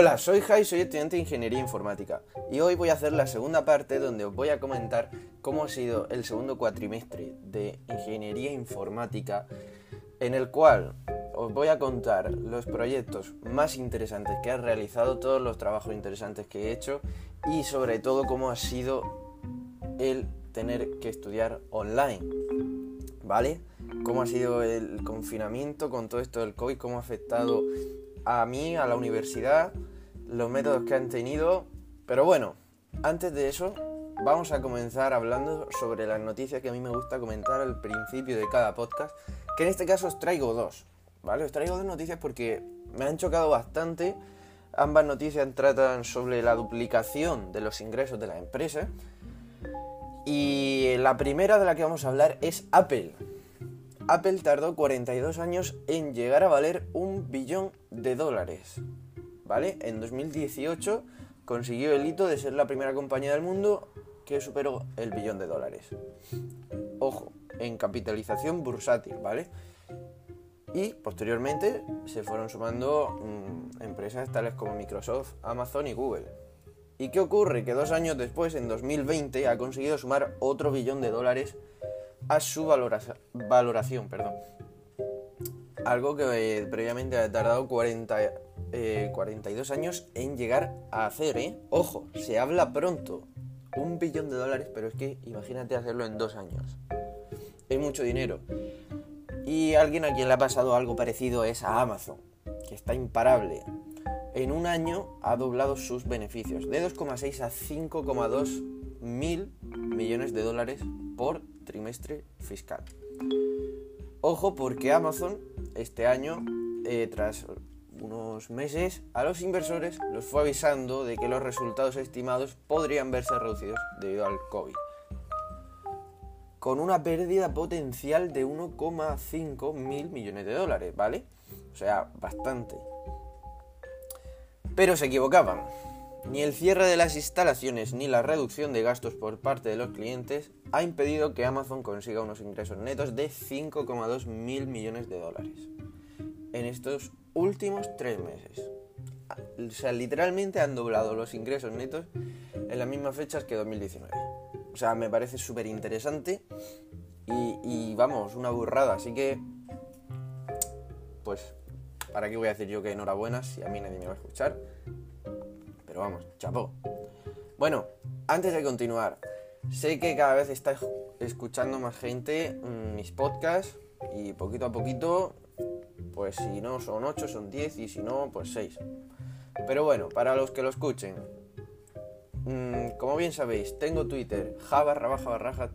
Hola, soy Jai, soy estudiante de Ingeniería Informática y hoy voy a hacer la segunda parte donde os voy a comentar cómo ha sido el segundo cuatrimestre de Ingeniería Informática en el cual os voy a contar los proyectos más interesantes que he realizado, todos los trabajos interesantes que he hecho y sobre todo cómo ha sido el tener que estudiar online, ¿vale? Cómo ha sido el confinamiento con todo esto del COVID, cómo ha afectado a mí, a la universidad, los métodos que han tenido. Pero bueno, antes de eso, vamos a comenzar hablando sobre las noticias que a mí me gusta comentar al principio de cada podcast, que en este caso os traigo dos, ¿vale? Os traigo dos noticias porque me han chocado bastante. Ambas noticias tratan sobre la duplicación de los ingresos de la empresa. Y la primera de la que vamos a hablar es Apple. Apple tardó 42 años en llegar a valer un billón de dólares. ¿Vale? En 2018 consiguió el hito de ser la primera compañía del mundo que superó el billón de dólares. Ojo, en capitalización bursátil, ¿vale? Y posteriormente se fueron sumando mmm, empresas tales como Microsoft, Amazon y Google. ¿Y qué ocurre? Que dos años después, en 2020, ha conseguido sumar otro billón de dólares a su valoración, valoración perdón. Algo que eh, previamente ha tardado 40, eh, 42 años en llegar a hacer, ¿eh? Ojo, se habla pronto. Un billón de dólares, pero es que imagínate hacerlo en dos años. Es mucho dinero. Y alguien a quien le ha pasado algo parecido es a Amazon, que está imparable. En un año ha doblado sus beneficios, de 2,6 a 5,2 mil millones de dólares por trimestre fiscal. Ojo porque Amazon este año, eh, tras unos meses, a los inversores los fue avisando de que los resultados estimados podrían verse reducidos debido al COVID. Con una pérdida potencial de 1,5 mil millones de dólares, ¿vale? O sea, bastante. Pero se equivocaban. Ni el cierre de las instalaciones ni la reducción de gastos por parte de los clientes ha impedido que Amazon consiga unos ingresos netos de 5,2 mil millones de dólares en estos últimos tres meses. O sea, literalmente han doblado los ingresos netos en las mismas fechas que 2019. O sea, me parece súper interesante y, vamos, una burrada. Así que, pues, ¿para qué voy a decir yo que enhorabuena si a mí nadie me va a escuchar? Pero vamos, chapó. Bueno, antes de continuar, sé que cada vez está escuchando más gente mis podcasts y poquito a poquito, pues si no son 8, son 10 y si no, pues 6. Pero bueno, para los que lo escuchen, mmm, como bien sabéis, tengo Twitter, ja barra baja barra.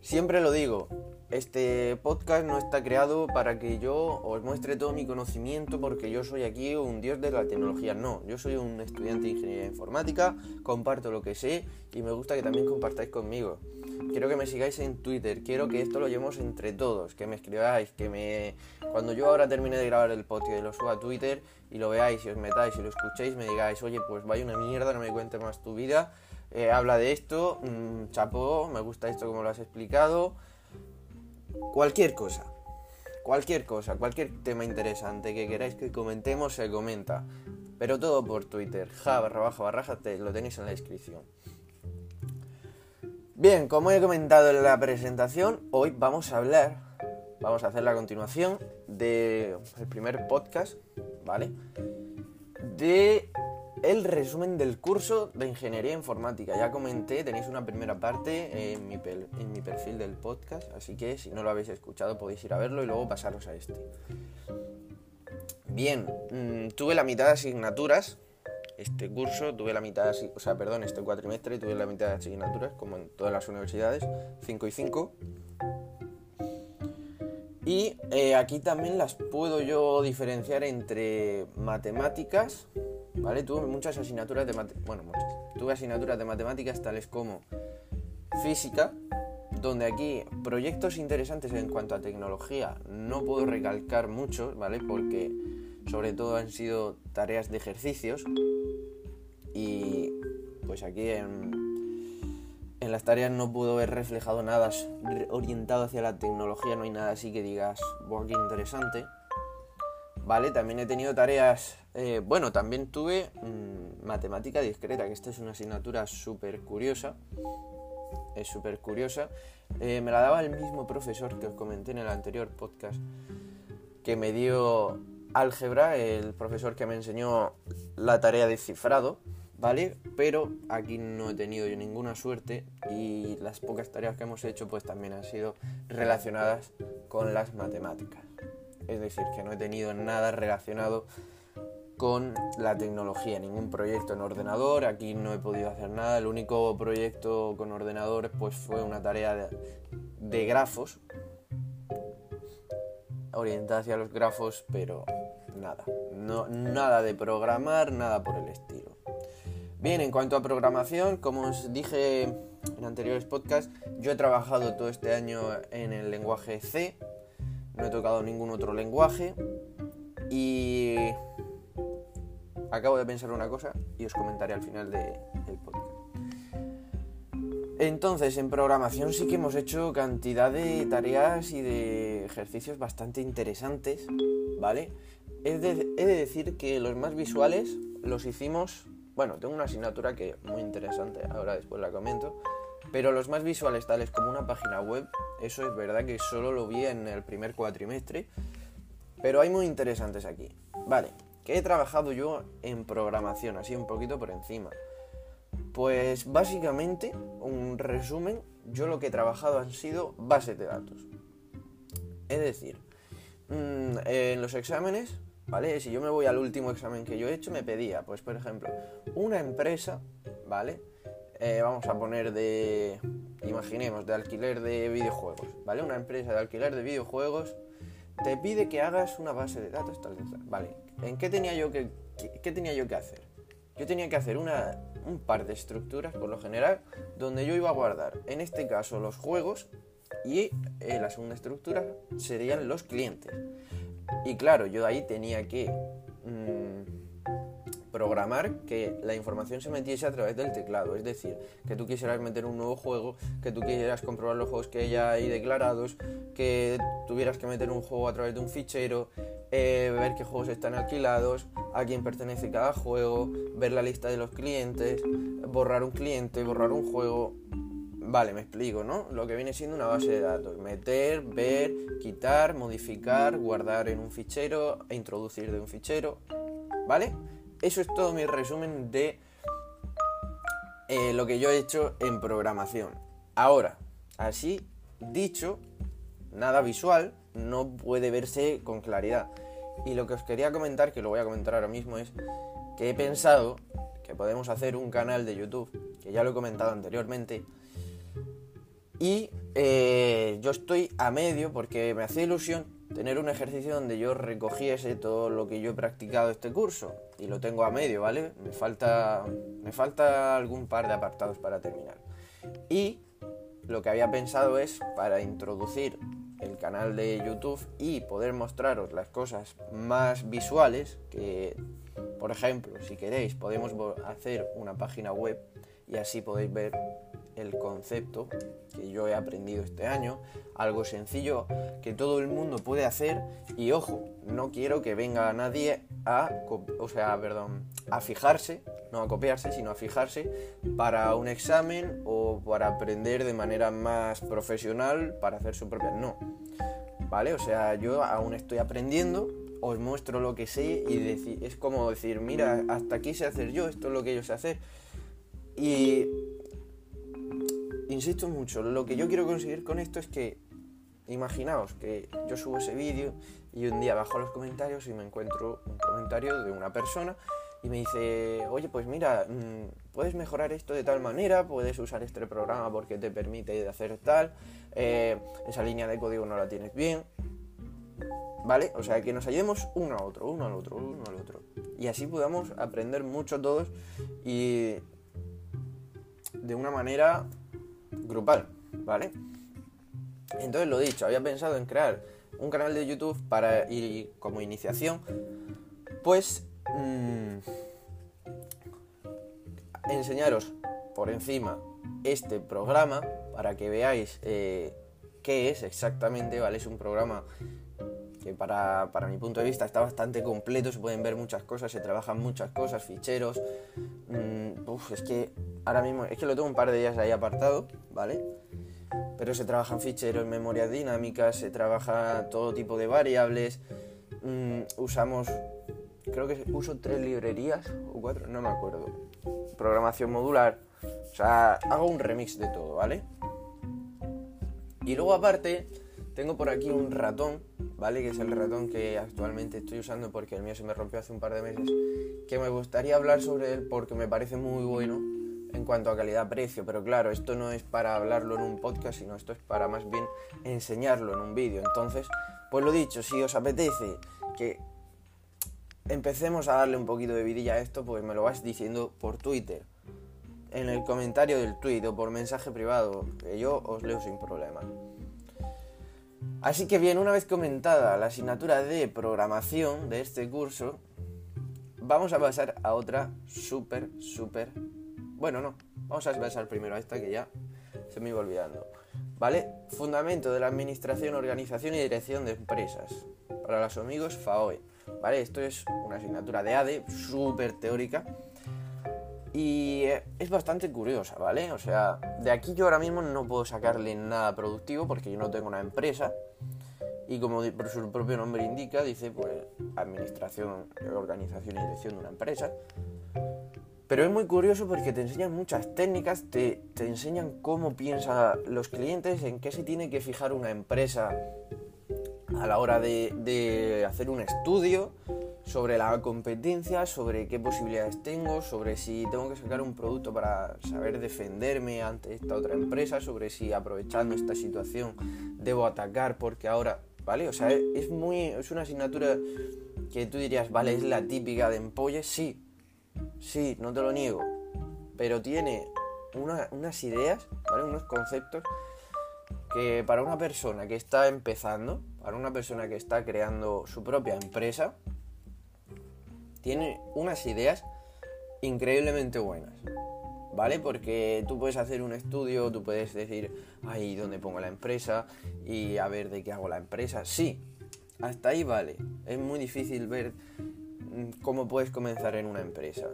Siempre lo digo, este podcast no está creado para que yo os muestre todo mi conocimiento porque yo soy aquí un dios de la tecnología. No, yo soy un estudiante de ingeniería informática, comparto lo que sé y me gusta que también compartáis conmigo. Quiero que me sigáis en Twitter, quiero que esto lo llevemos entre todos, que me escribáis, que me... Cuando yo ahora termine de grabar el podcast y lo suba a Twitter y lo veáis y os metáis y lo escuchéis, me digáis, oye, pues vaya una mierda, no me cuente más tu vida, eh, habla de esto, mmm, chapó, me gusta esto como lo has explicado cualquier cosa. Cualquier cosa, cualquier tema interesante que queráis que comentemos, se comenta. Pero todo por Twitter, ja barra baja barra te lo tenéis en la descripción. Bien, como he comentado en la presentación, hoy vamos a hablar, vamos a hacer la continuación del primer podcast, ¿vale? De el resumen del curso de Ingeniería Informática. Ya comenté, tenéis una primera parte en mi, perfil del podcast, así que si no lo habéis escuchado podéis ir a verlo y luego pasaros a este. Bien, mmm, tuve la mitad de asignaturas. Este curso tuve la mitad, o sea, perdón, este cuatrimestre tuve la mitad de asignaturas, como en todas las universidades, 5 y 5. Y eh, aquí también las puedo yo diferenciar entre matemáticas, ¿vale? Tuve muchas asignaturas de bueno. Tuve asignaturas de matemáticas tales como física, donde aquí proyectos interesantes en cuanto a tecnología no puedo recalcar mucho, ¿vale? Porque sobre todo han sido tareas de ejercicios y pues aquí en, en las tareas no puedo ver reflejado nada orientado hacia la tecnología, no hay nada así que digas, wow, qué interesante. ¿vale? También he tenido tareas, eh, bueno, también tuve mm, matemática discreta, que esta es una asignatura súper curiosa, es súper curiosa. Eh, me la daba el mismo profesor que os comenté en el anterior podcast, que me dio álgebra, el profesor que me enseñó la tarea de cifrado, ¿vale? Pero aquí no he tenido yo ninguna suerte y las pocas tareas que hemos hecho pues también han sido relacionadas con las matemáticas. Es decir, que no he tenido nada relacionado con la tecnología, ningún proyecto en ordenador, aquí no he podido hacer nada, el único proyecto con ordenadores pues fue una tarea de, de grafos, orientada hacia los grafos, pero nada, no, nada de programar, nada por el estilo. Bien, en cuanto a programación, como os dije en anteriores podcasts, yo he trabajado todo este año en el lenguaje C, no he tocado ningún otro lenguaje y acabo de pensar una cosa y os comentaré al final del podcast. Entonces, en programación sí que hemos hecho cantidad de tareas y de ejercicios bastante interesantes, ¿vale? He de, decir que los más visuales los hicimos bueno, tengo una asignatura que muy interesante, ahora después la comento, pero los más visuales tales como una página web, eso es verdad que solo lo vi en el primer cuatrimestre, pero hay muy interesantes aquí. Vale, ¿qué he trabajado yo en programación? Así un poquito por encima. Pues básicamente, un resumen, yo lo que he trabajado han sido bases de datos. Es decir, mm, en los exámenes ¿vale? Si yo me voy al último examen que yo he hecho, me pedía, pues por ejemplo, una empresa, ¿vale? Eh, vamos a poner de, imaginemos, de alquiler de videojuegos, ¿vale? Una empresa de alquiler de videojuegos te pide que hagas una base de datos, tal, tal, ¿vale? ¿En qué tenía yo que, qué, tenía yo que hacer? Yo tenía que hacer una, un par de estructuras, por lo general, donde yo iba a guardar, en este caso, los juegos y eh, la segunda estructura serían los clientes. Y claro, yo ahí tenía que mm, programar que la información se metiese a través del teclado. Es decir, que tú quisieras meter un nuevo juego, que tú quisieras comprobar los juegos que ya hay declarados, que tuvieras que meter un juego a través de un fichero, eh, ver qué juegos están alquilados, a quién pertenece cada juego, ver la lista de los clientes, borrar un cliente, borrar un juego. Vale, me explico, ¿no? Lo que viene siendo una base de datos. Meter, ver, quitar, modificar, guardar en un fichero e introducir de un fichero. ¿Vale? Eso es todo mi resumen de eh, lo que yo he hecho en programación. Ahora, así dicho, nada visual no puede verse con claridad. Y lo que os quería comentar, que lo voy a comentar ahora mismo, es que he pensado que podemos hacer un canal de YouTube, que ya lo he comentado anteriormente, y eh, yo estoy a medio porque me hacía ilusión tener un ejercicio donde yo recogiese todo lo que yo he practicado este curso. Y lo tengo a medio, ¿vale? Me falta, me falta algún par de apartados para terminar. Y lo que había pensado es, para introducir el canal de YouTube y poder mostraros las cosas más visuales, que por ejemplo, si queréis, podemos hacer una página web y así podéis ver el concepto que yo he aprendido este año, algo sencillo que todo el mundo puede hacer y ojo, no quiero que venga nadie a, o sea, perdón, a fijarse, no a copiarse, sino a fijarse para un examen o para aprender de manera más profesional para hacer su propia, no. ¿Vale? O sea, yo aún estoy aprendiendo, os muestro lo que sé y es como decir, mira, hasta aquí sé hacer yo, esto es lo que yo sé hacer. Y insisto mucho, lo que yo quiero conseguir con esto es que, imaginaos que yo subo ese vídeo y un día bajo los comentarios y me encuentro un comentario de una persona y me dice, oye, pues mira, mm, puedes mejorar esto de tal manera, puedes usar este programa porque te permite hacer tal, eh, esa línea de código no la tienes bien, ¿vale? O sea, que nos ayudemos uno a otro, uno al otro, uno al otro. Y así podamos aprender mucho todos y de una manera grupal, ¿vale? Entonces lo dicho, había pensado en crear un canal de YouTube para ir como iniciación, pues mmm, enseñaros por encima este programa para que veáis eh, qué es exactamente, ¿vale? Es un programa que para, para, mi punto de vista está bastante completo, se pueden ver muchas cosas, se trabajan muchas cosas, ficheros. Mm, uf, es que ahora mismo, es que lo tengo un par de días ahí apartado, ¿vale? Pero se trabajan ficheros, memorias dinámicas, se trabaja todo tipo de variables. Mm, usamos, creo que uso tres librerías o cuatro, no me acuerdo. Programación modular, o sea, hago un remix de todo, ¿vale? Y luego aparte, tengo por aquí un ratón, ¿vale? Que es el ratón que actualmente estoy usando porque el mío se me rompió hace un par de meses. Que me gustaría hablar sobre él porque me parece muy bueno en cuanto a calidad-precio. Pero claro, esto no es para hablarlo en un podcast, sino esto es para más bien enseñarlo en un vídeo. Entonces, pues lo dicho, si os apetece que empecemos a darle un poquito de vidilla a esto, pues me lo vais diciendo por Twitter en el comentario del tweet o por mensaje privado, que yo os leo sin problema. Así que bien, una vez comentada la asignatura de programación de este curso, vamos a pasar a otra súper, súper... Bueno, no, vamos a pasar primero a esta que ya se me iba olvidando. ¿Vale? Fundamento de la Administración, Organización y Dirección de Empresas. Para los amigos FAOE. ¿Vale? Esto es una asignatura de ADE súper teórica y eh, es bastante curiosa, ¿vale? O sea, de aquí yo ahora mismo no puedo sacarle nada productivo porque yo no tengo una empresa. Y como su propio nombre indica, dice pues administración, organización y dirección de una empresa. Pero es muy curioso porque te enseñan muchas técnicas, te, te enseñan cómo piensan los clientes, en qué se tiene que fijar una empresa a la hora de, de hacer un estudio, sobre la competencia, sobre qué posibilidades tengo, sobre si tengo que sacar un producto para saber defenderme ante esta otra empresa, sobre si aprovechando esta situación debo atacar porque ahora, ¿vale? O sea, es muy es una asignatura que tú dirías, vale, es la típica de empolle, sí. Sí, no te lo niego, pero tiene unas ideas, ¿vale? Unos conceptos que para una persona que está empezando, para una persona que está creando su propia empresa, tiene unas ideas increíblemente buenas. ¿Vale? Porque tú puedes hacer un estudio, tú puedes decir, ahí ¿dónde pongo la empresa? Y a ver de qué hago la empresa. Sí, hasta ahí vale. Es muy difícil ver mm, cómo puedes comenzar en una empresa.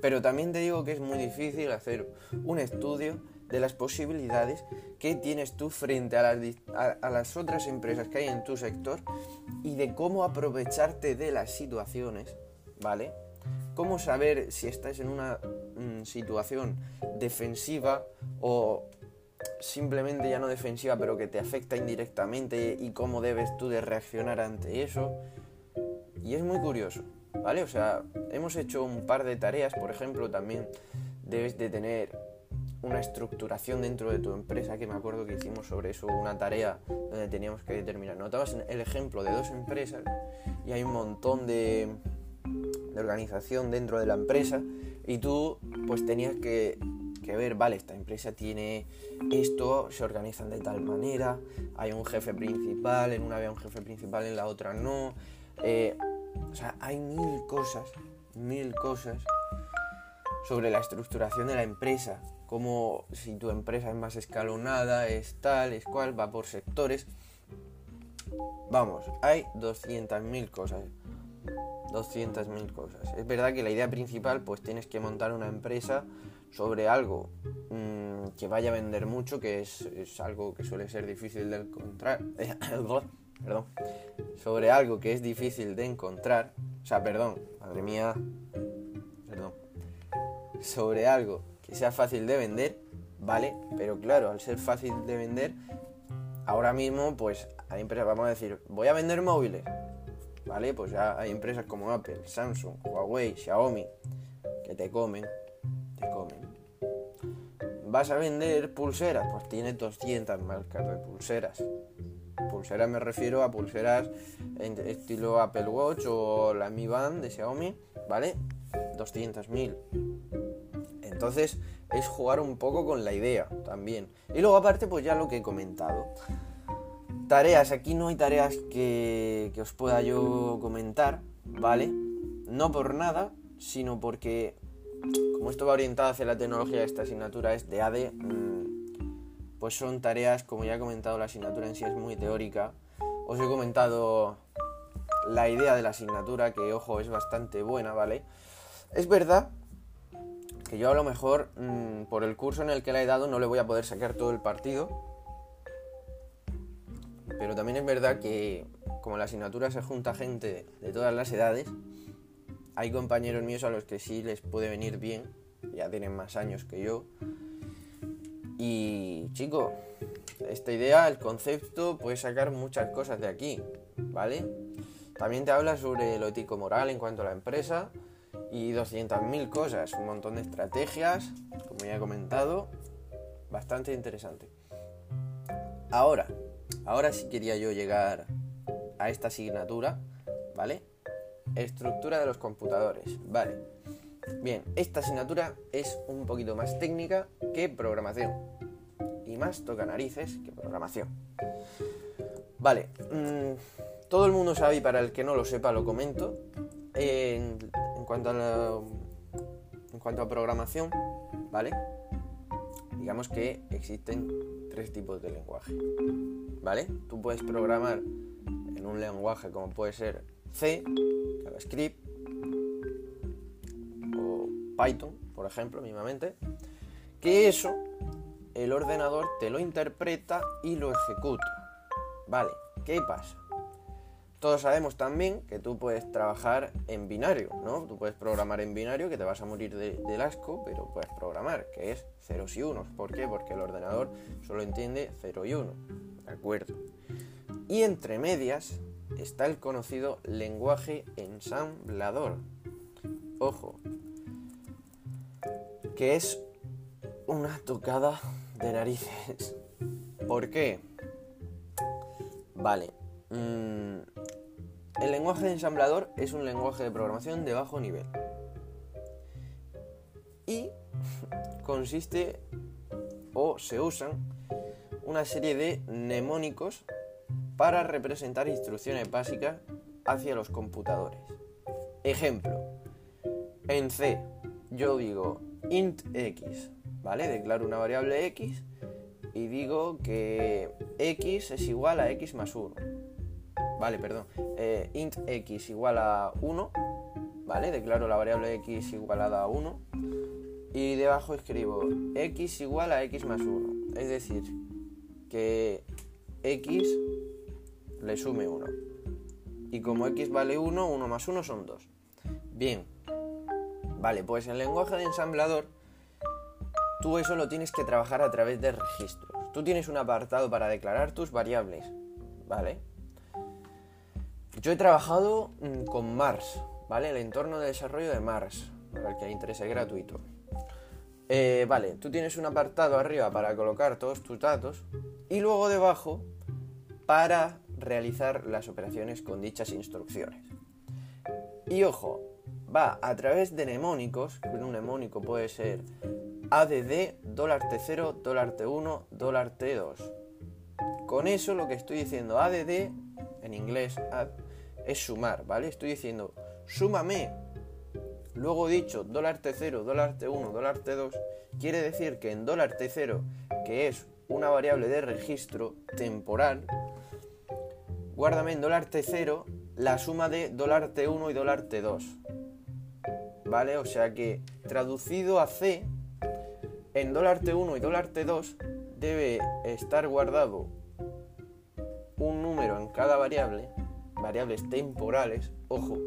Pero también te digo que es muy difícil hacer un estudio de las posibilidades que tienes tú frente a las, a las, otras empresas que hay en tu sector y de cómo aprovecharte de las situaciones, ¿vale? Cómo saber si estás en una mm, situación defensiva o simplemente ya no defensiva pero que te afecta indirectamente y cómo debes tú de reaccionar ante eso. Y es muy curioso, ¿vale? O sea, hemos hecho un par de tareas, por ejemplo, también debes de tener una estructuración dentro de tu empresa, que me acuerdo que hicimos sobre eso una tarea donde teníamos que determinar. Notabas el ejemplo de dos empresas y hay un montón de, de organización dentro de la empresa y tú pues tenías que, que, ver, vale, esta empresa tiene esto, se organizan de tal manera, hay un jefe principal, en una había un jefe principal, en la otra no. Eh, o sea, hay mil cosas, mil cosas sobre la estructuración de la empresa como si tu empresa es más escalonada, es tal, es cual, va por sectores. Vamos, hay 200.000 cosas. 200.000 cosas. Es verdad que la idea principal, pues tienes que montar una empresa sobre algo mmm, que vaya a vender mucho, que es, es, algo que suele ser difícil de encontrar. perdón. Sobre algo que es difícil de encontrar. O sea, perdón, madre mía. Perdón. Sobre algo que sea fácil de vender, ¿vale? Pero claro, al ser fácil de vender, ahora mismo pues hay empresas, vamos a decir, voy a vender móviles, ¿vale? Pues ya hay empresas como Apple, Samsung, Huawei, Xiaomi, que te comen, te comen. ¿Vas a vender pulseras? Pues tiene 200 marcas de pulseras. Pulseras me refiero a pulseras en estilo Apple Watch o la Mi Band de Xiaomi, ¿vale? 200.000. Entonces es jugar un poco con la idea también. Y luego aparte pues ya lo que he comentado. Tareas, aquí no hay tareas que, os pueda yo comentar, ¿vale? No por nada, sino porque como esto va orientado hacia la tecnología, esta asignatura es de ADE, mm, pues son tareas, como ya he comentado, la asignatura en sí es muy teórica. os he comentado la idea de la asignatura, que ojo, es bastante buena, ¿vale? Es verdad que yo a lo mejor mm, por el curso en el que la he dado no le voy a poder sacar todo el partido. Pero también es verdad que como la asignatura se junta gente de todas las edades, hay compañeros míos a los que sí les puede venir bien, ya tienen más años que yo. Y chico, esta idea, el concepto, puedes sacar muchas cosas de aquí, ¿vale? También te habla sobre lo ético-moral en cuanto a la empresa y 200.000 cosas, un montón de estrategias, como ya he comentado, bastante interesante. Ahora, ahora sí quería yo llegar a esta asignatura, ¿vale? Estructura de los computadores, vale. Bien, esta asignatura es un poquito más técnica que programación. Y más toca narices que programación. Vale, mm, todo el mundo sabe y para el que no lo sepa lo comento. En, cuanto a en cuanto a programación, ¿vale? Digamos que existen tres tipos de lenguaje, ¿vale? Tú puedes programar en un lenguaje como puede ser C, JavaScript o Python, por ejemplo, mismamente, que eso el ordenador te lo interpreta y lo ejecuta. Vale, ¿qué pasa? Todos sabemos también que tú puedes trabajar en binario, ¿no? Tú puedes programar en binario, que te vas a morir de, del asco, pero puedes programar, que es ceros y unos. ¿Por qué? Porque el ordenador solo entiende 0 y 1. ¿De acuerdo? Y entre medias está el conocido lenguaje ensamblador. Ojo, que es una tocada de narices. ¿Por qué? Vale. Mm, el lenguaje de ensamblador es un lenguaje de programación de bajo nivel. Y consiste o se usan una serie de mnemónicos para representar instrucciones básicas hacia los computadores. Ejemplo, en C yo digo int x, ¿vale? Declaro una variable x y digo que x es igual a x más 1. Vale, perdón. Eh, int x igual a 1, ¿vale? Declaro la variable x igualada a 1 y debajo escribo x igual a x más 1. Es decir, que x le sume 1. Y como x vale 1, 1 más 1 son 2. Bien. Vale, pues en lenguaje de ensamblador tú eso lo tienes que trabajar a través de registros. Tú tienes un apartado para declarar tus variables, ¿vale? Yo he trabajado mm, con Mars, ¿vale? El entorno de desarrollo de Mars, para el que interese, es gratuito. Eh, vale, tú tienes un apartado arriba para colocar todos tus datos y luego debajo para realizar las operaciones con dichas instrucciones. Y ojo, va a través de mnemónicos, un mnemónico puede ser ADD, dólar T0, dólar T1, dólar T2. Con eso lo que estoy diciendo, ADD, en inglés, es sumar, ¿vale? Estoy diciendo, súmame. Luego dicho, dólar T0, dólar T1, dólar T2, quiere decir que en dólar T0, que es una variable de registro temporal, guárdame en dólar T0 la suma de dólar T1 y dólar T2. ¿Vale? O sea que traducido a C, en dólar T1 y dólar T2 debe estar guardado un número en cada variable, variables temporales, ojo.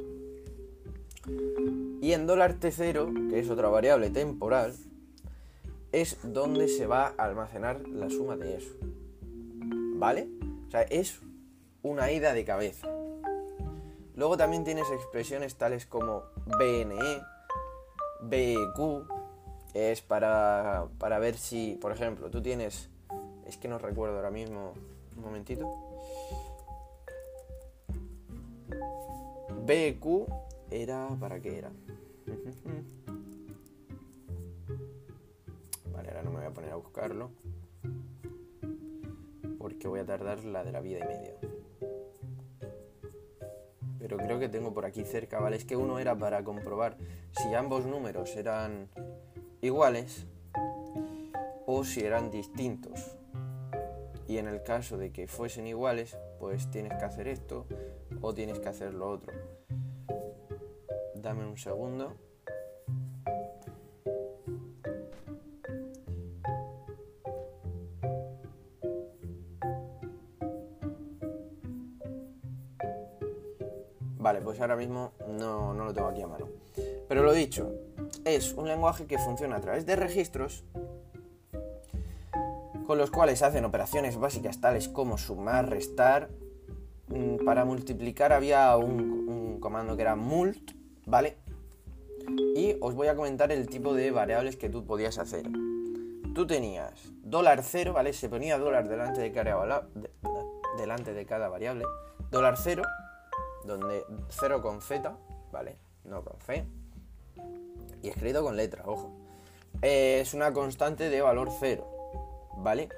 Y en dólar T0, que es otra variable temporal, es donde se va a almacenar la suma de eso. ¿Vale? O sea, es una ida de cabeza. Luego también tienes expresiones tales como BNE, BQ, es para, para ver si, por ejemplo, tú tienes, es que no recuerdo ahora mismo, un momentito. BQ era, ¿para qué era? Vale, ahora no me voy a poner a buscarlo. Porque voy a tardar la de la vida y media. Pero creo que tengo por aquí cerca, ¿vale? Es que uno era para comprobar si ambos números eran iguales o si eran distintos. Y en el caso de que fuesen iguales, pues tienes que hacer esto o tienes que hacer lo otro. Dame un segundo. Vale, pues ahora mismo no, no lo tengo aquí a mano. Pero lo dicho, es un lenguaje que funciona a través de registros con los cuales hacen operaciones básicas tales como sumar, restar. Mm, para multiplicar había un, comando que era mult, ¿vale? Y os voy a comentar el tipo de variables que tú podías hacer. Tú tenías dólar cero, ¿vale? Se ponía dólar delante de cada, delante de cada variable. Dólar cero, donde cero con z, ¿vale? No con c. Y escrito con letra, ojo. Eh, es una constante de valor cero. ¿vale?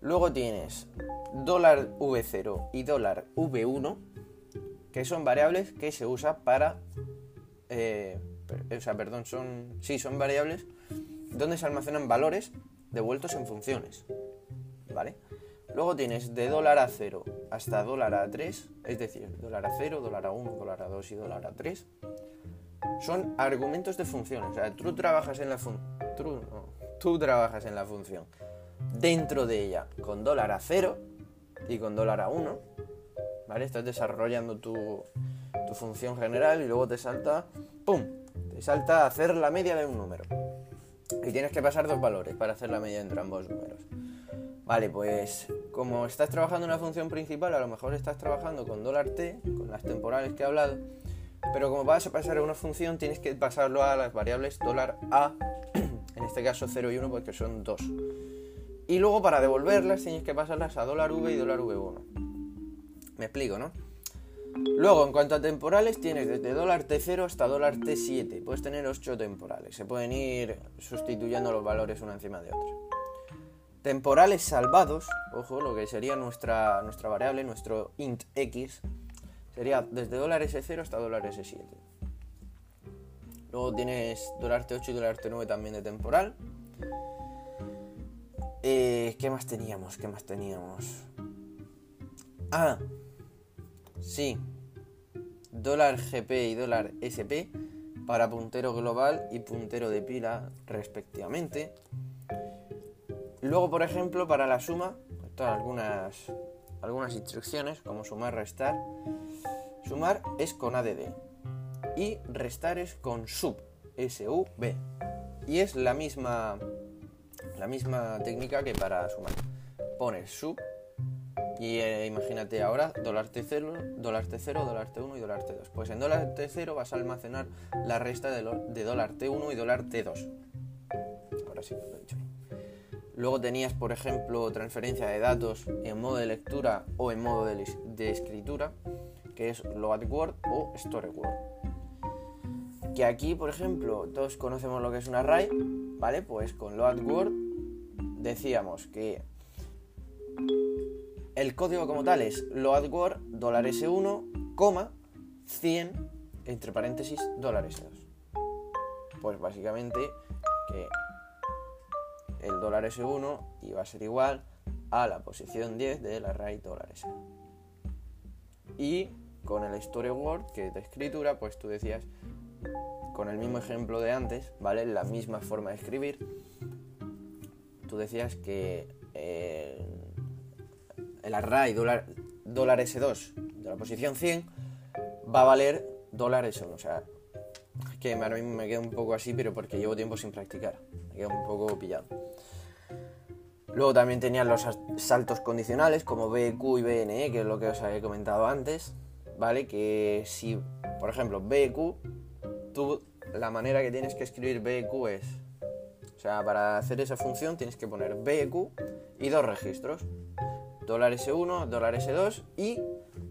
Luego tienes dólar V0 y dólar V1, que son variables que se usa para... Eh, o sea, perdón, son... Sí, son variables donde se almacenan valores devueltos en funciones, ¿vale? Luego tienes de dólar a 0 hasta dólar a 3, es decir, dólar a 0, dólar a 1, dólar a 2 y dólar a 3. Son argumentos de funciones, o sea, tú trabajas en la función... tú trabajas en la función dentro de ella con dólar a 0 y con dólar a 1. ¿Vale? Estás desarrollando tu, tu función general y luego te salta, ¡pum! Te salta hacer la media de un número. Y tienes que pasar dos valores para hacer la media entre ambos números. Vale, pues como estás trabajando una función principal, a lo mejor estás trabajando con dólar $t, con las temporales que he hablado, pero como vas a pasar a una función, tienes que pasarlo a las variables dólar $a, en este caso 0 y 1 porque son 2. Y luego para devolverlas tienes que pasarlas a dólar V y dólar V1. Me explico, ¿no? Luego, en cuanto a temporales, tienes desde dólar T0 hasta dólar T7. Puedes tener 8 temporales. Se pueden ir sustituyendo los valores una encima de otra. Temporales salvados, ojo, lo que sería nuestra, variable, nuestro int x, sería desde dólar S0 hasta dólar S7. Luego tienes dólar T8 y dólar T9 también de temporal. Eh, ¿Qué más teníamos? ¿Qué más teníamos? Ah, sí. Dólar GP y dólar SP para puntero global y puntero de pila respectivamente. Luego, por ejemplo, para la suma, algunas, instrucciones como sumar, restar. Sumar es con ADD y restar es con sub, SUB. Y es la misma la misma técnica que para sumar. Pones sub y eh, imagínate ahora dólar T0, dólar T0, dólar T1 y dólar T2. Pues en dólar T0 vas a almacenar la resta de, dólar T1 y dólar T2. Ahora sí lo he dicho. Luego tenías, por ejemplo, transferencia de datos en modo de lectura o en modo de, de escritura, que es loadword o storeword. Que aquí, por ejemplo, todos conocemos lo que es un array, ¿vale? Pues con loadword decíamos que el código como tal es loadword $s1, coma 100 entre paréntesis $s2. Pues básicamente que el $s1 iba a ser igual a la posición 10 del array $s. Y con el story word que es de escritura, pues tú decías con el mismo ejemplo de antes, ¿vale? La misma forma de escribir, tú decías que el array dólar, dólar S2 de la posición 100 va a valer dólar S1. O sea, es que ahora mismo me quedo un poco así, pero porque llevo tiempo sin practicar. Me quedo un poco pillado. Luego también tenían los saltos condicionales como BQ y BNE, que es lo que os había comentado antes. ¿Vale? Que si, por ejemplo, BQ, tú la manera que tienes que escribir BQ es o sea, para hacer esa función tienes que poner BQ y dos registros. Dólar S1, dólar S2 y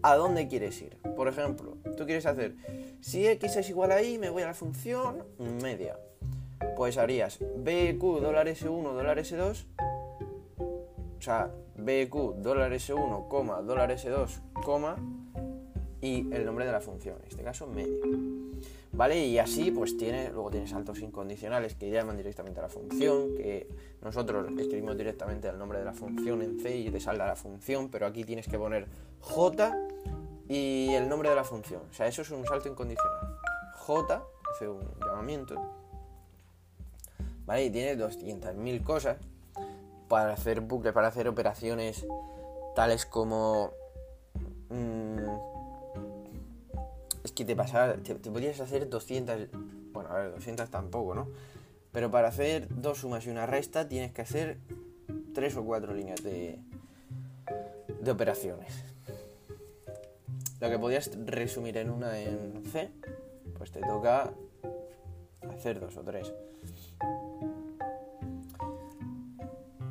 a dónde quieres ir. Por ejemplo, tú quieres hacer, si x es igual a y, me voy a la función media. Pues harías BQ, dólar S1, dólar S2. O sea, BQ, dólar S1, coma, dólar S2, coma, y el nombre de la función, en este caso medio. ¿Vale? Y así pues tiene, luego tienes saltos incondicionales que llaman directamente a la función, que nosotros escribimos directamente el nombre de la función en C y te salga la función, pero aquí tienes que poner J y el nombre de la función. O sea, eso es un salto incondicional. J hace un llamamiento. ¿Vale? Y tiene 200.000 cosas para hacer bucles, para hacer operaciones tales como... Mmm, es que te pasaba, te, podías hacer 200, bueno, a ver, 200 tampoco, ¿no? Pero para hacer dos sumas y una resta tienes que hacer tres o cuatro líneas de, de operaciones. Lo que podías resumir en una en C, pues te toca hacer dos o tres.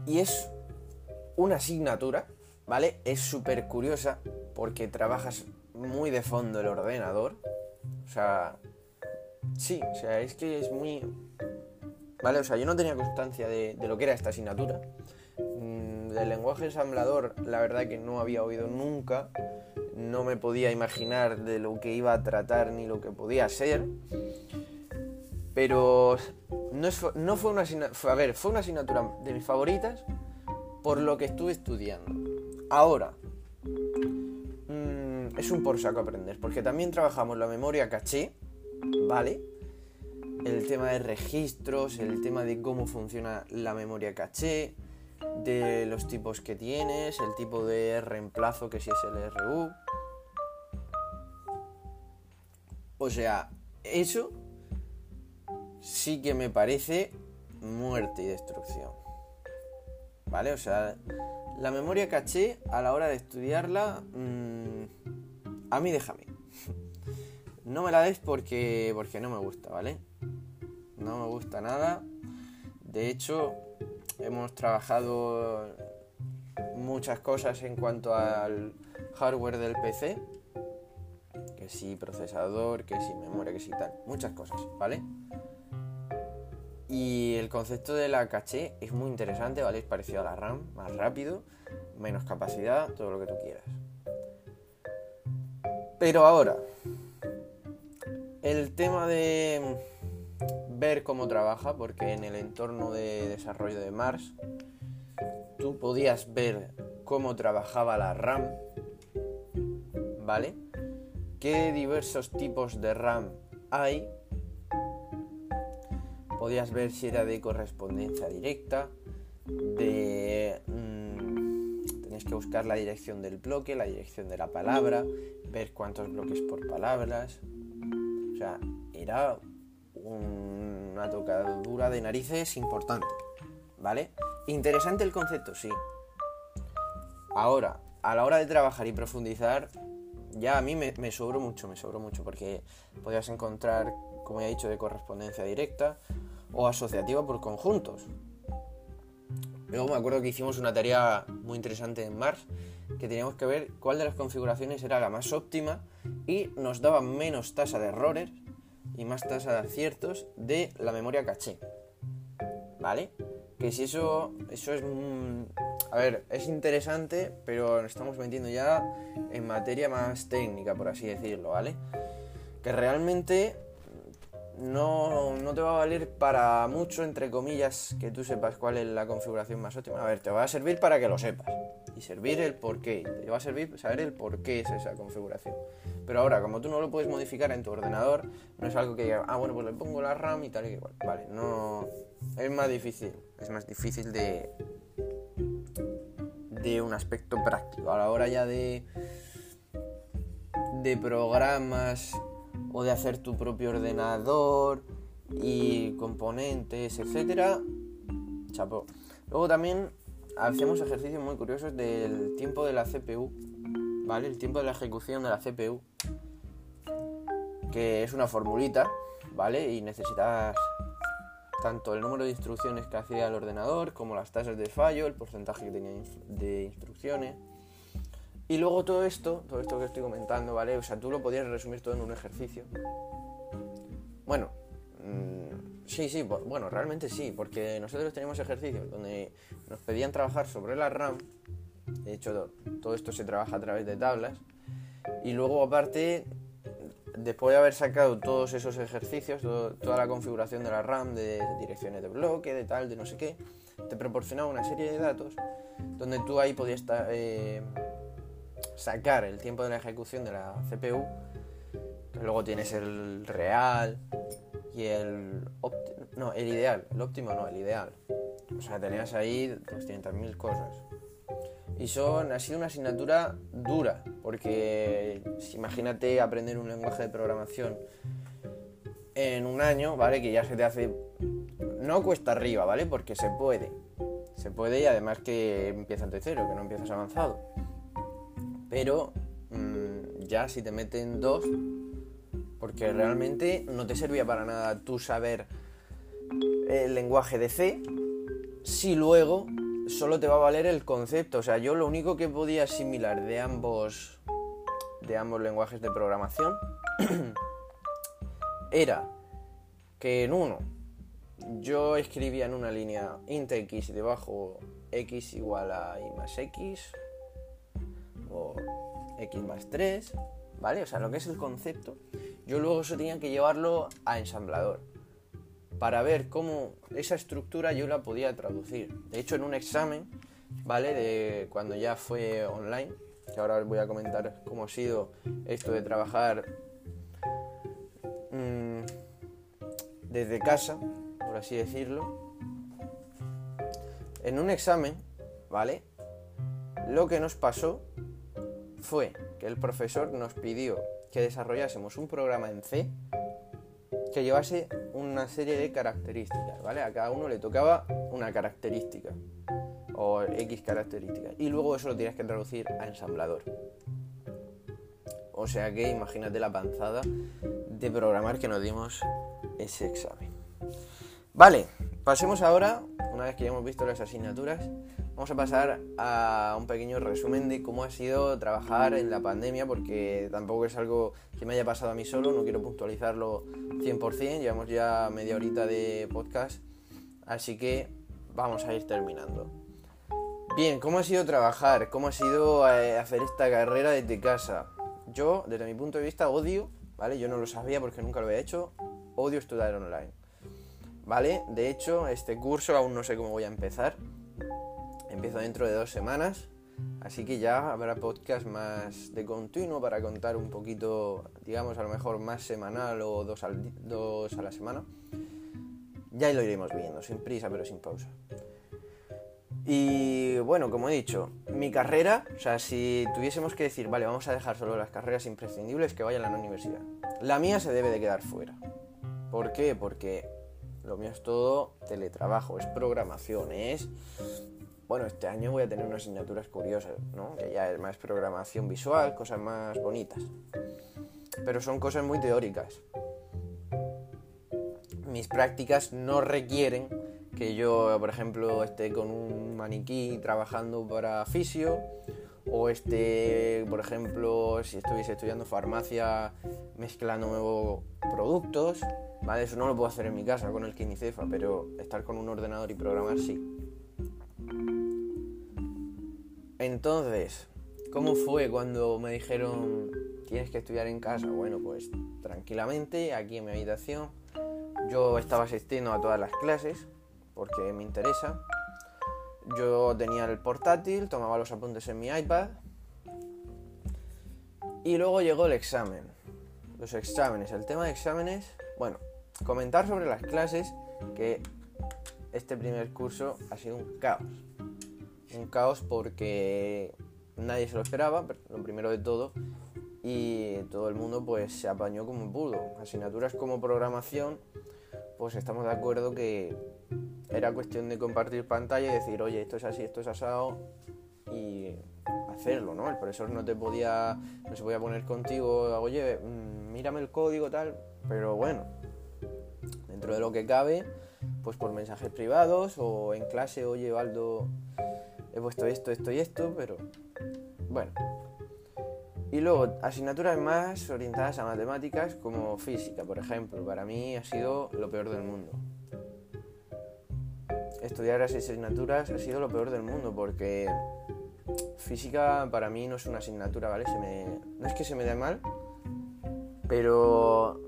Y es una asignatura, ¿vale? Es súper curiosa porque trabajas muy de fondo el ordenador. O sea, sí, o sea, es que es muy... Vale, o sea, yo no tenía constancia de, lo que era esta asignatura. Mm, del lenguaje ensamblador, la verdad que no había oído nunca. No me podía imaginar de lo que iba a tratar ni lo que podía ser. Pero no, no fue una asignatura... A ver, fue una asignatura de mis favoritas por lo que estuve estudiando. Ahora, es un por saco aprender, porque también trabajamos la memoria caché, ¿vale? El tema de registros, el tema de cómo funciona la memoria caché, de los tipos que tienes, el tipo de reemplazo que si es el RU. O sea, eso sí que me parece muerte y destrucción. ¿Vale? O sea, la memoria caché a la hora de estudiarla... Mmm, a mí déjame. No me la des porque, porque no me gusta, ¿vale? No me gusta nada. De hecho, hemos trabajado muchas cosas en cuanto al hardware del PC. Que sí, procesador, que sí, memoria, que sí, tal. Muchas cosas, ¿vale? Y el concepto de la caché es muy interesante, ¿vale? Es parecido a la RAM, más rápido, menos capacidad, todo lo que tú quieras. Pero ahora, el tema de ver cómo trabaja, porque en el entorno de desarrollo de Mars tú podías ver cómo trabajaba la RAM, ¿vale? ¿Qué diversos tipos de RAM hay? Podías ver si era de correspondencia directa, de... Mm, tenías que buscar la dirección del bloque, la dirección de la palabra, ver cuántos bloques por palabras. O sea, era una tocadura de narices importante. ¿Vale? Interesante el concepto, sí. Ahora, a la hora de trabajar y profundizar, ya a mí me, me sobró mucho, me sobró mucho, porque podías encontrar, como ya he dicho, de correspondencia directa o asociativa por conjuntos. Luego me acuerdo que hicimos una tarea muy interesante en Mars que teníamos que ver cuál de las configuraciones era la más óptima y nos daba menos tasa de errores y más tasa de aciertos de la memoria caché. ¿Vale? Que si eso, eso es... a ver, es interesante, pero nos estamos metiendo ya en materia más técnica, por así decirlo, ¿vale? Que realmente no, no, te va a valer para mucho, entre comillas, que tú sepas cuál es la configuración más óptima. A ver, te va a servir para que lo sepas. Y servir el por qué. Te va a servir saber el por qué es esa configuración. Pero ahora, como tú no lo puedes modificar en tu ordenador, no es algo que diga, ah, bueno, pues le pongo la RAM y tal y igual. Vale, no. Es más difícil. Es más difícil de. de un aspecto práctico. A la hora ya de. de programas o de hacer tu propio ordenador y componentes, etcétera. Chapo. Luego también hacemos ejercicios muy curiosos del tiempo de la CPU, ¿vale? El tiempo de la ejecución de la CPU, que es una formulita, ¿vale? Y necesitas tanto el número de instrucciones que hacía el ordenador como las tasas de fallo, el porcentaje que tenía de instrucciones. Y luego todo esto, todo esto que estoy comentando, ¿vale? O sea, tú lo podías resumir todo en un ejercicio. Bueno, sí, sí, bueno, realmente sí, porque nosotros teníamos ejercicios donde nos pedían trabajar sobre la RAM. De hecho, todo esto se trabaja a través de tablas. Y luego aparte, después de haber sacado todos esos ejercicios, toda la configuración de la RAM, de direcciones de bloque, de tal, de no sé qué, te proporcionaba una serie de datos donde tú ahí podías eh, sacar el tiempo de la ejecución de la CPU. Luego tienes el real y el no, el ideal, el óptimo no, el ideal. O sea, tenías ahí 200.000 cosas. Y son, ha sido una asignatura dura, porque imagínate aprender un lenguaje de programación en un año, ¿vale? Que ya se te hace... No cuesta arriba, ¿vale? Porque se puede. Se puede y además que empiezas de cero, que no empiezas avanzado. Pero mm, ya si te meten dos, porque realmente no te servía para nada tú saber el lenguaje de C si luego solo te va a valer el concepto. O sea, yo lo único que podía asimilar de ambos, de ambos lenguajes de programación era que en uno yo escribía en una línea int x debajo x igual a y más x o x más 3, ¿vale? O sea, lo que es el concepto, yo luego eso tenía que llevarlo a ensamblador para ver cómo esa estructura yo la podía traducir. De hecho, en un examen, ¿vale? De cuando ya fue online, que ahora os voy a comentar cómo ha sido esto de trabajar mmm, desde casa, por así decirlo. En un examen, ¿vale? Lo que nos pasó fue que el profesor nos pidió que desarrollásemos un programa en C que llevase una serie de características, ¿vale? A cada uno le tocaba una característica o X características y luego eso lo tienes que traducir a ensamblador. O sea que imagínate la panzada de programar que nos dimos ese examen. Vale, pasemos ahora, una vez que ya hemos visto las asignaturas, vamos a pasar a un pequeño resumen de cómo ha sido trabajar en la pandemia, porque tampoco es algo que me haya pasado a mí solo, no quiero puntualizarlo 100%, llevamos ya media horita de podcast, así que vamos a ir terminando. Bien, ¿cómo ha sido trabajar? ¿Cómo ha sido eh, hacer esta carrera desde casa? Yo, desde mi punto de vista, odio, ¿vale? Yo no lo sabía porque nunca lo he hecho, odio estudiar online. ¿Vale? De hecho, este curso aún no sé cómo voy a empezar, Empiezo dentro de dos semanas, así que ya habrá podcast más de continuo para contar un poquito, digamos, a lo mejor más semanal o dos, dos a la semana. Ya lo iremos viendo, sin prisa pero sin pausa. Y bueno, como he dicho, mi carrera, o sea, si tuviésemos que decir, vale, vamos a dejar solo las carreras imprescindibles que vayan a la universidad. La mía se debe de quedar fuera. ¿Por qué? Porque lo mío es todo teletrabajo, es programación, es bueno, este año voy a tener unas asignaturas curiosas, ¿no? Que ya es más programación visual, cosas más bonitas. Pero son cosas muy teóricas. Mis prácticas no requieren que yo, por ejemplo, esté con un maniquí trabajando para fisio o esté, por ejemplo, si estuviese estudiando farmacia mezclando nuevos productos, ¿vale? Eso no lo puedo hacer en mi casa con el Kinicefa, pero estar con un ordenador y programar sí. Entonces, ¿cómo fue cuando me dijeron tienes que estudiar en casa? Bueno, pues tranquilamente, aquí en mi habitación. Yo estaba asistiendo a todas las clases porque me interesa. Yo tenía el portátil, tomaba los apuntes en mi iPad. Y luego llegó el examen. Los exámenes. El tema de exámenes, bueno, comentar sobre las clases que este primer curso ha sido un caos un caos porque nadie se lo esperaba, lo primero de todo, y todo el mundo pues se apañó como pudo. Asignaturas como programación, pues estamos de acuerdo que era cuestión de compartir pantalla y decir, oye, esto es así, esto es asado, y hacerlo, ¿no? El profesor no te podía, no se podía poner contigo, oye, mm, mírame el código tal, pero bueno, dentro de lo que cabe, pues por mensajes privados o en clase, oye, Valdo, he puesto esto, esto y esto, pero bueno. Y luego, asignaturas más orientadas a matemáticas como física, por ejemplo. Para mí ha sido lo peor del mundo. Estudiar esas asignaturas ha sido lo peor del mundo porque física para mí no es una asignatura, ¿vale? Se me, no es que se me dé mal, pero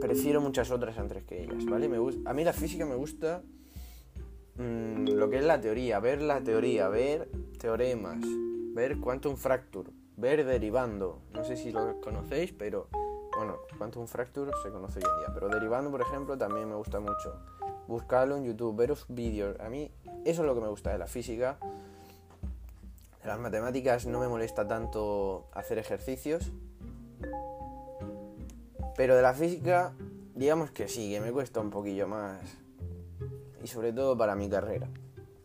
prefiero muchas otras antes que ellas, ¿vale? Me a mí la física me gusta mm, lo que es la teoría, ver la teoría, ver teoremas, ver quantum fracture, ver derivando. No sé si lo conocéis, pero bueno, quantum fracture se conoce hoy en día, pero derivando, por ejemplo, también me gusta mucho. Buscarlo en YouTube, veros vídeos. A mí eso es lo que me gusta de la física. De las matemáticas no me molesta tanto hacer ejercicios. Pero de la física, digamos que sí, que me cuesta un poquillo más. Y sobre todo para mi carrera.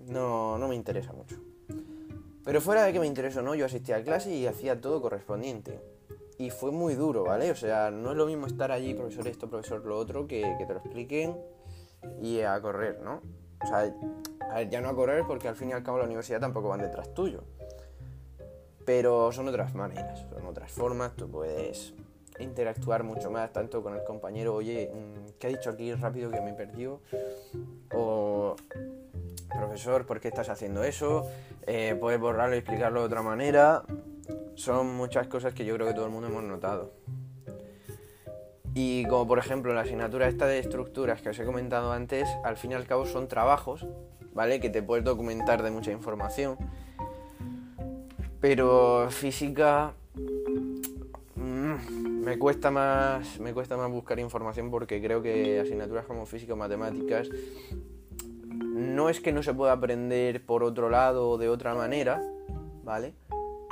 No, no me interesa mucho. Pero fuera de que me interesó no, yo asistía a clase y hacía todo correspondiente. Y fue muy duro, ¿vale? O sea, no es lo mismo estar allí, profesor esto, profesor lo otro, que, que te lo expliquen y a correr, ¿no? O sea, ya no a correr porque al fin y al cabo la universidad tampoco van detrás tuyo. Pero son otras maneras, son otras formas, tú puedes interactuar mucho más, tanto con el compañero, oye, mm, ¿qué ha dicho aquí rápido que me perdió? O, profesor, ¿por qué estás haciendo eso? Eh, puedes borrarlo y explicarlo de otra manera. Son muchas cosas que yo creo que todo el mundo hemos notado. Y como por ejemplo la asignatura esta de estructuras que os he comentado antes, al fin y al cabo son trabajos, ¿vale? Que te puedes documentar de mucha información. Pero física mm, me cuesta más me cuesta más buscar información porque creo que asignaturas como física o matemáticas no es que no se pueda aprender por otro lado o de otra manera, ¿vale?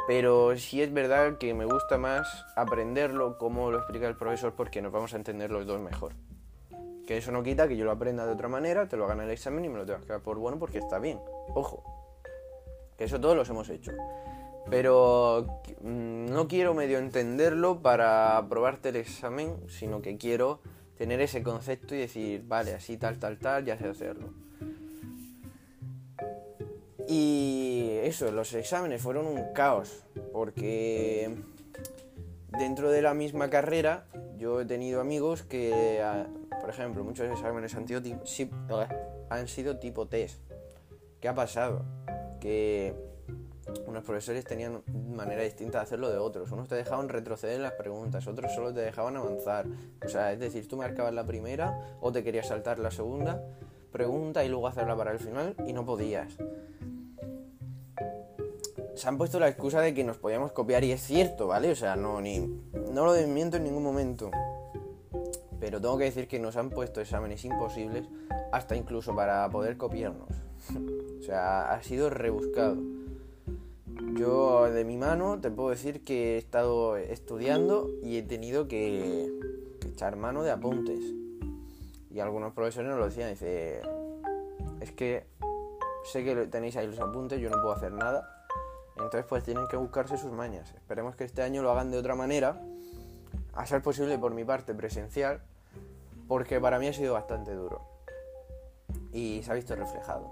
Pero sí es verdad que me gusta más aprenderlo como lo explica el profesor porque nos vamos a entender los dos mejor. Que eso no quita que yo lo aprenda de otra manera, te lo haga en el examen y me lo tengas que dar por bueno porque está bien. Ojo, que eso todos los hemos hecho. Pero mm, no quiero medio entenderlo para aprobarte el examen, sino que quiero tener ese concepto y decir, vale, así tal, tal, tal, ya sé hacerlo. Y eso, los exámenes fueron un caos, porque dentro de la misma carrera yo he tenido amigos que, ah, por ejemplo, muchos exámenes han sido, tipo, han sido tipo test. ¿Qué ha pasado? Que unos profesores tenían manera distinta de hacerlo de otros. Unos te dejaban retroceder las preguntas, otros solo te dejaban avanzar. O sea, es decir, tú marcabas la primera o te querías saltar la segunda pregunta y luego hacerla para el final y no podías se han puesto la excusa de que nos podíamos copiar y es cierto, ¿vale? O sea, no, ni, no lo desmiento en ningún momento. Pero tengo que decir que nos han puesto exámenes imposibles hasta incluso para poder copiarnos. o sea, ha sido rebuscado. Yo de mi mano te puedo decir que he estado estudiando y he tenido que, echar mano de apuntes. Y algunos profesores nos lo decían, dice, es que sé que tenéis ahí los apuntes, yo no puedo hacer nada entonces pues tienen que buscarse sus mañas. Esperemos que este año lo hagan de otra manera, a ser posible por mi parte presencial, porque para mí ha sido bastante duro. Y se ha visto reflejado.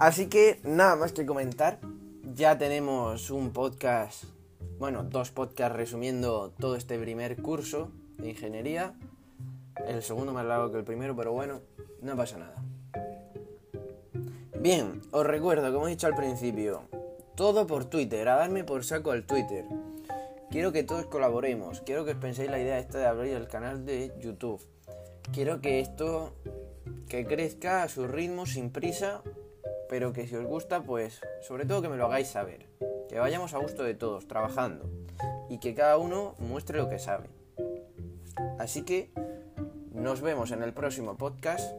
Así que nada más que comentar. Ya tenemos un podcast, bueno, dos podcasts resumiendo todo este primer curso de ingeniería. El segundo más largo que el primero, pero bueno, no pasa nada. Bien, os recuerdo, como he dicho al principio, todo por Twitter, a darme por saco al Twitter. Quiero que todos colaboremos, quiero que os penséis la idea esta de abrir el canal de YouTube. Quiero que esto que crezca a su ritmo, sin prisa, pero que si os gusta, pues sobre todo que me lo hagáis saber. Que vayamos a gusto de todos, trabajando. Y que cada uno muestre lo que sabe. Así que nos vemos en el próximo podcast,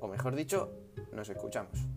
o mejor dicho, nos escuchamos.